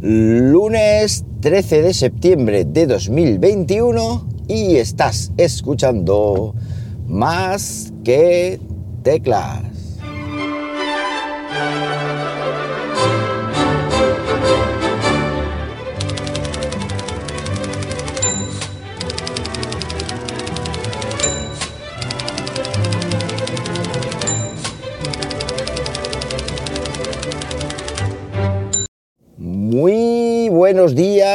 lunes 13 de septiembre de 2021 y estás escuchando más que teclas.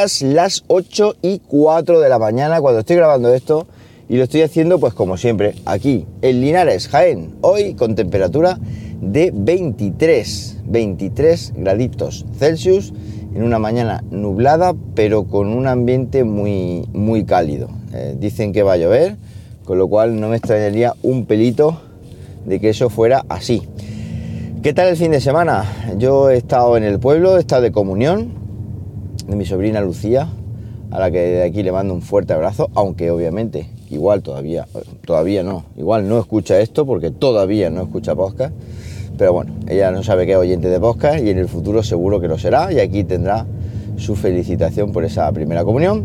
Las 8 y 4 de la mañana cuando estoy grabando esto y lo estoy haciendo pues como siempre aquí en Linares, Jaén, hoy con temperatura de 23, 23 graditos Celsius en una mañana nublada pero con un ambiente muy, muy cálido. Eh, dicen que va a llover, con lo cual no me extrañaría un pelito de que eso fuera así. ¿Qué tal el fin de semana? Yo he estado en el pueblo, he estado de comunión de mi sobrina Lucía, a la que de aquí le mando un fuerte abrazo, aunque obviamente igual todavía, todavía no, igual no escucha esto porque todavía no escucha podcast, pero bueno, ella no sabe que es oyente de podcast y en el futuro seguro que lo será y aquí tendrá su felicitación por esa primera comunión.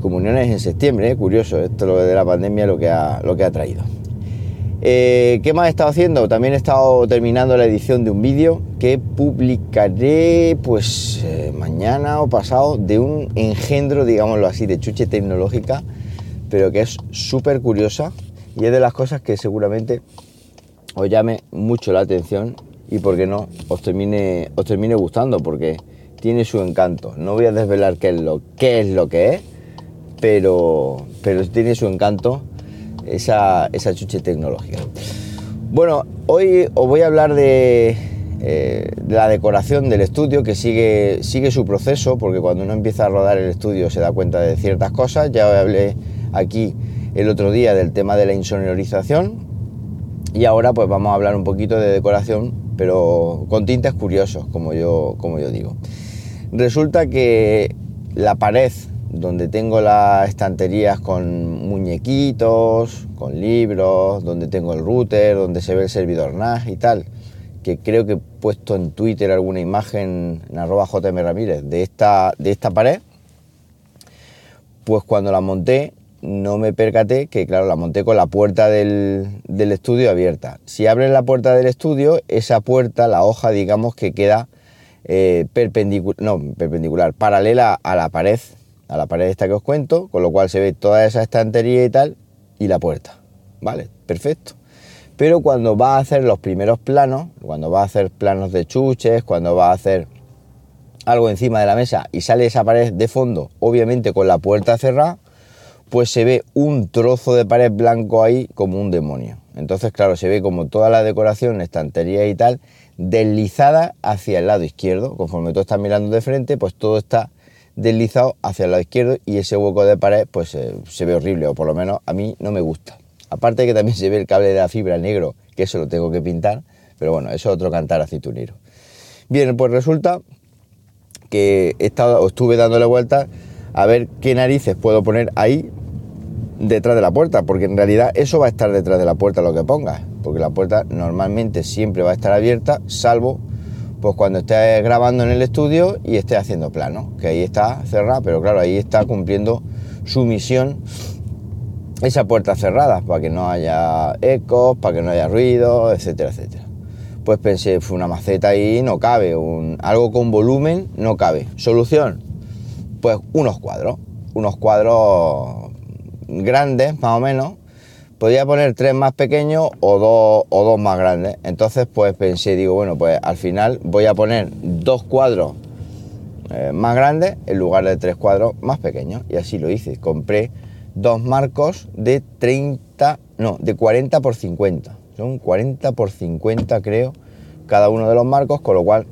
Comuniones en septiembre, ¿eh? curioso, esto lo de la pandemia lo que ha, lo que ha traído. Eh, ¿Qué más he estado haciendo? También he estado terminando la edición de un vídeo que publicaré pues eh, mañana o pasado de un engendro, digámoslo así, de chuche tecnológica, pero que es súper curiosa y es de las cosas que seguramente os llame mucho la atención y por qué no os termine, os termine gustando porque tiene su encanto. No voy a desvelar qué es lo, qué es, lo que es, pero, pero tiene su encanto esa, esa chuche tecnológica. Bueno, hoy os voy a hablar de, eh, de, la decoración del estudio que sigue, sigue su proceso, porque cuando uno empieza a rodar el estudio se da cuenta de ciertas cosas. Ya hablé aquí el otro día del tema de la insonorización y ahora pues vamos a hablar un poquito de decoración, pero con tintes curiosos, como yo, como yo digo. Resulta que la pared donde tengo las estanterías con muñequitos, con libros, donde tengo el router, donde se ve el servidor NAS y tal, que creo que he puesto en Twitter alguna imagen en arroba JM Ramírez de esta, de esta pared, pues cuando la monté no me percaté que, claro, la monté con la puerta del, del estudio abierta. Si abres la puerta del estudio, esa puerta, la hoja, digamos que queda eh, perpendicular, no, perpendicular, paralela a la pared a la pared esta que os cuento, con lo cual se ve toda esa estantería y tal, y la puerta. ¿Vale? Perfecto. Pero cuando va a hacer los primeros planos, cuando va a hacer planos de chuches, cuando va a hacer algo encima de la mesa y sale esa pared de fondo, obviamente con la puerta cerrada, pues se ve un trozo de pared blanco ahí como un demonio. Entonces, claro, se ve como toda la decoración, estantería y tal, deslizada hacia el lado izquierdo. Conforme tú estás mirando de frente, pues todo está deslizado hacia el lado izquierdo y ese hueco de pared pues eh, se ve horrible o por lo menos a mí no me gusta. Aparte que también se ve el cable de la fibra negro, que eso lo tengo que pintar, pero bueno, eso es otro cantar aceitunero. Bien, pues resulta que he estado, estuve dándole vueltas a ver qué narices puedo poner ahí detrás de la puerta, porque en realidad eso va a estar detrás de la puerta lo que pongas, porque la puerta normalmente siempre va a estar abierta, salvo pues cuando esté grabando en el estudio y esté haciendo plano, que ahí está cerrada, pero claro, ahí está cumpliendo su misión esa puerta cerrada, para que no haya ecos, para que no haya ruido, etcétera, etcétera. Pues pensé, fue una maceta ahí, no cabe, un, algo con volumen no cabe. Solución, pues unos cuadros, unos cuadros grandes más o menos, podía poner tres más pequeños o dos, o dos más grandes. Entonces, pues pensé, digo, bueno, pues al final voy a poner dos cuadros eh, más grandes en lugar de tres cuadros más pequeños. Y así lo hice. Compré dos marcos de 30, no, de 40 por 50. Son 40 por 50, creo, cada uno de los marcos, con lo cual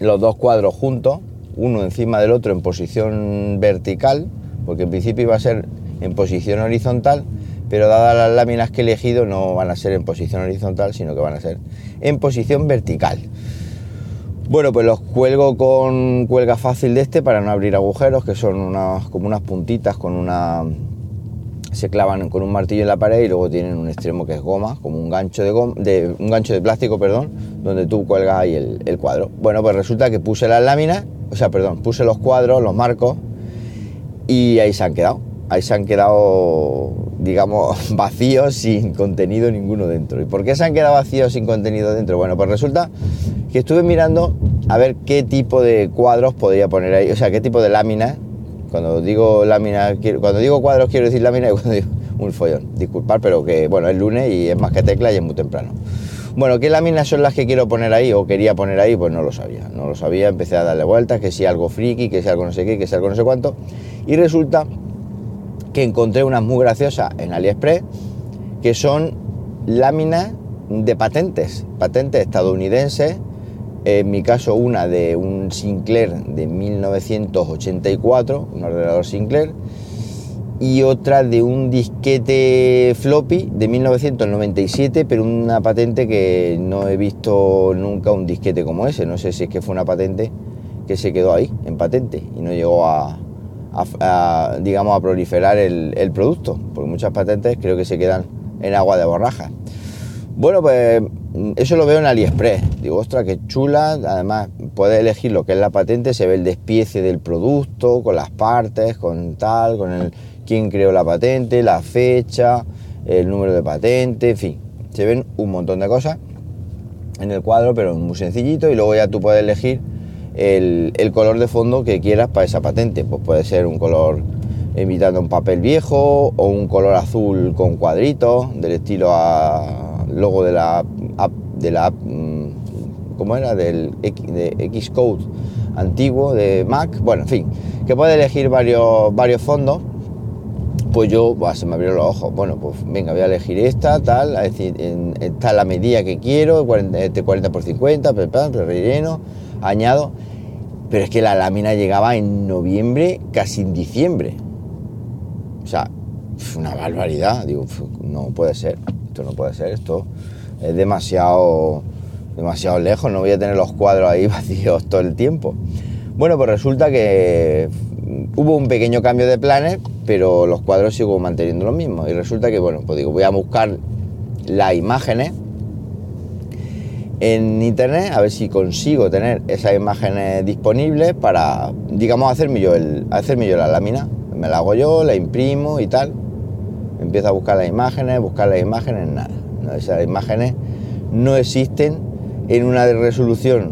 los dos cuadros juntos, uno encima del otro en posición vertical, porque en principio iba a ser en posición horizontal pero dadas las láminas que he elegido no van a ser en posición horizontal, sino que van a ser en posición vertical. Bueno, pues los cuelgo con cuelga fácil de este para no abrir agujeros, que son unas, como unas puntitas con una... se clavan con un martillo en la pared y luego tienen un extremo que es goma, como un gancho de, goma, un gancho de plástico, perdón, donde tú cuelgas ahí el, el cuadro. Bueno, pues resulta que puse las láminas o sea, perdón, puse los cuadros, los marcos, y ahí se han quedado. Ahí se han quedado, digamos, vacíos sin contenido ninguno dentro. ¿Y por qué se han quedado vacíos sin contenido dentro? Bueno, pues resulta que estuve mirando a ver qué tipo de cuadros podría poner ahí, o sea, qué tipo de láminas. Cuando digo láminas, cuando digo cuadros quiero decir láminas y cuando digo un follón. Disculpar, pero que bueno, es lunes y es más que tecla y es muy temprano. Bueno, ¿qué láminas son las que quiero poner ahí o quería poner ahí? Pues no lo sabía. No lo sabía, empecé a darle vueltas, que si algo friki, que si algo no sé qué, que si algo no sé cuánto. Y resulta que encontré unas muy graciosas en AliExpress, que son láminas de patentes, patentes estadounidenses. En mi caso, una de un Sinclair de 1984, un ordenador Sinclair y otra de un disquete floppy de 1997, pero una patente que no he visto nunca un disquete como ese. No sé si es que fue una patente que se quedó ahí, en patente, y no llegó a, digamos, a proliferar el, el, producto, porque muchas patentes creo que se quedan en agua de borraja. Bueno, pues eso lo veo en AliExpress. Digo, ostras, qué chula. Además, puedes elegir lo que es la patente, se ve el despiece del producto, con las partes, con tal, con el quién creó la patente, la fecha, el número de patente, en fin, se ven un montón de cosas en el cuadro, pero muy sencillito y luego ya tú puedes elegir el, color de fondo que quieras para esa patente, pues puede ser un color imitando un papel viejo o un color azul con cuadritos del estilo a logo de la app, de la mm, ¿cómo era? Del de Xcode antiguo de Mac, bueno, en fin, que puedes elegir varios, varios fondos pues yo, se me abrieron los ojos. Bueno, pues venga, voy a elegir esta, tal, es decir, está la medida que quiero, 40, este 40 por 50, relleno, añado. Pero es que la lámina llegaba en noviembre, casi en diciembre. O sea, una barbaridad. Digo, no puede ser, esto no puede ser, esto es demasiado, demasiado lejos, no voy a tener los cuadros ahí vacíos todo el tiempo. Bueno, pues resulta que hubo un pequeño cambio de planes, pero los cuadros sigo manteniendo lo mismo. Y resulta que, bueno, pues digo, voy a buscar las imágenes en internet a ver si consigo tener esas imágenes disponibles para, digamos, hacerme yo, el, hacerme yo la lámina. Me la hago yo, la imprimo y tal. Empiezo a buscar las imágenes, buscar las imágenes, nada. Esas imágenes no existen en una resolución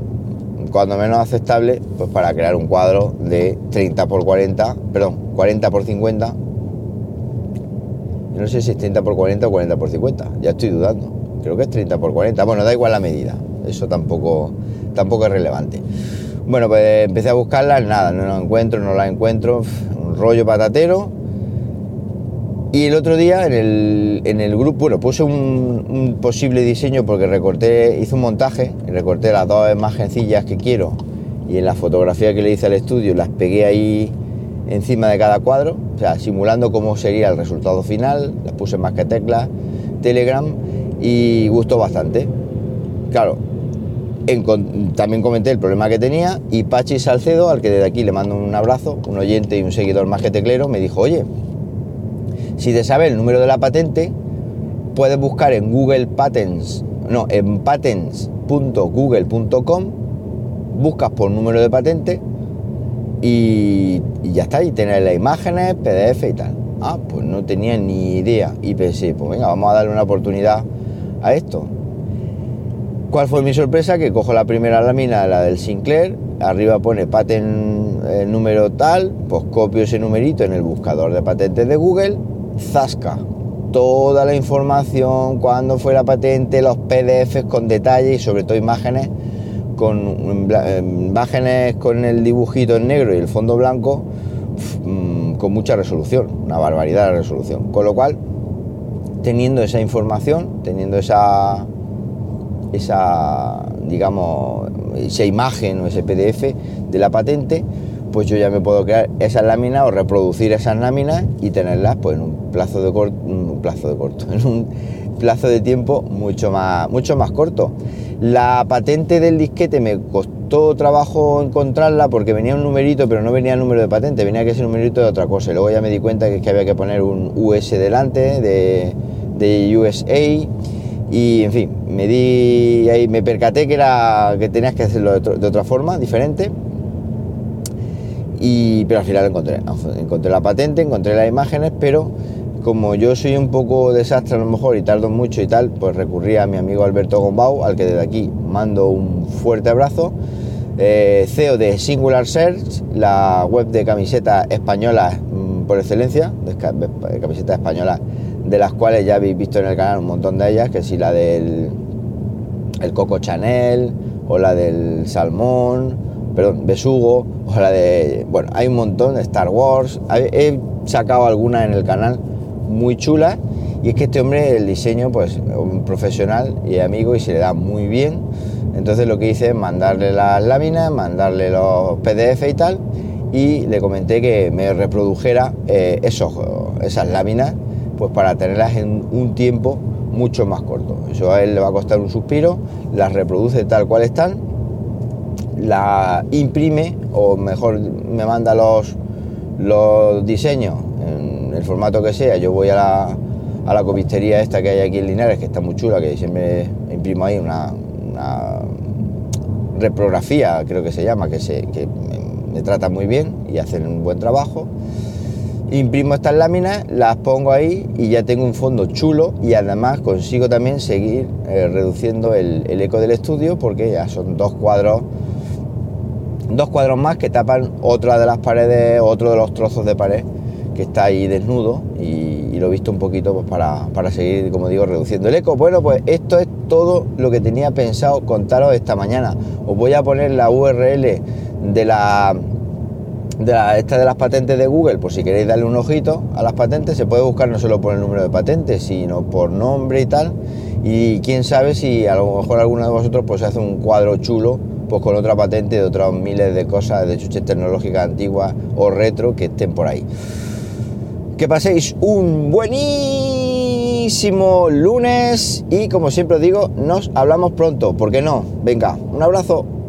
cuando menos aceptable pues para crear un cuadro de 30 por 40, perdón, 40 por 50. no sé si es 30 por 40 o 40 por 50, ya estoy dudando. Creo que es 30 por 40. Bueno, da igual la medida, eso tampoco, tampoco es relevante. Bueno, pues empecé a buscarlas, nada, no la encuentro, no la encuentro, un rollo patatero. Y el otro día en el, grupo, bueno, puse un, posible diseño porque recorté, hice un montaje, recorté las dos imagencillas que quiero. Y en la fotografía que le hice al estudio las pegué ahí encima de cada cuadro, o sea, simulando cómo sería el resultado final, las puse más que teclas, Telegram y gustó bastante. Claro, también comenté el problema que tenía y Pachi Salcedo, al que desde aquí le mando un abrazo, un oyente y un seguidor más que teclero, me dijo, oye, si te sabe el número de la patente, puedes buscar en Google Patents, no, en patents.google.com, buscas por número de patente y, ya está, y tener las imágenes, PDF y tal. Ah, pues no tenía ni idea y pensé, pues venga, vamos a darle una oportunidad a esto. ¿Cuál fue mi sorpresa? Que cojo la primera lámina, la del Sinclair, arriba pone patent eh, número tal, pues copio ese numerito en el buscador de patentes de Google Zasca. Toda la información, cuándo fue la patente, los PDFs con detalle y sobre todo imágenes con imágenes con el dibujito en negro y el fondo blanco mm, con mucha resolución, una barbaridad de resolución. Con lo cual, teniendo esa información, teniendo esa esa digamos esa imagen o ese PDF de la patente, pues yo ya me puedo crear esas láminas o reproducir esas láminas y tenerlas pues en un plazo de corto, un plazo de corto, en un plazo de tiempo mucho más, mucho más corto. La patente del disquete me costó trabajo encontrarla porque venía un numerito, pero no venía el número de patente, venía que ese numerito de otra cosa. Luego ya me di cuenta que, es que había que poner un US delante de, de USA y en fin, me di ahí, me percaté que era que tenías que hacerlo de, otra forma, diferente y, pero al final encontré. Encontré la patente, encontré las imágenes, pero como yo soy un poco desastre a lo mejor y tardo mucho y tal, pues recurrí a mi amigo Alberto Gombau, al que desde aquí mando un fuerte abrazo. Eh, CEO de Singular Search, la web de camisetas españolas mm, por excelencia, de, camisetas españolas, de las cuales ya habéis visto en el canal un montón de ellas, que si la del el Coco Chanel, o la del Salmón, perdón, Besugo, o la de. Bueno, hay un montón de Star Wars. He sacado algunas en el canal muy chulas. Y es que este hombre, el diseño, pues un profesional y amigo y se le da muy bien. Entonces lo que hice es mandarle las láminas, mandarle los PDF y tal. Y le comenté que me reprodujera eh, esos, esas láminas, pues para tenerlas en un tiempo mucho más corto. Eso a él le va a costar un suspiro, las reproduce tal cual están, la imprime o mejor me manda los, los diseños en el formato que sea. Yo voy a la, a la copistería esta que hay aquí en Linares, que está muy chula, que siempre imprimo ahí una, reprografía, creo que se llama, que, se, que me trata muy bien y hacen un buen trabajo imprimo estas láminas, las pongo ahí y ya tengo un fondo chulo y además consigo también seguir eh, reduciendo el, eco del estudio porque ya son dos cuadros dos cuadros más que tapan otra de las paredes, otro de los trozos de pared que está ahí desnudo y, lo he visto un poquito pues, para, para, seguir, como digo, reduciendo el eco. Bueno, pues esto es todo lo que tenía pensado contaros esta mañana. Os voy a poner la URL de la de esta de las patentes de Google, por si queréis darle un ojito a las patentes, se puede buscar no solo por el número de patentes, sino por nombre y tal. Y quién sabe si a lo mejor alguno de vosotros pues hace un cuadro chulo pues con otra patente de otras miles de cosas, de chuches tecnológicas antiguas o retro que estén por ahí. Que paséis un buenísimo lunes y como siempre os digo, nos hablamos pronto, ¿por qué no? Venga, un abrazo.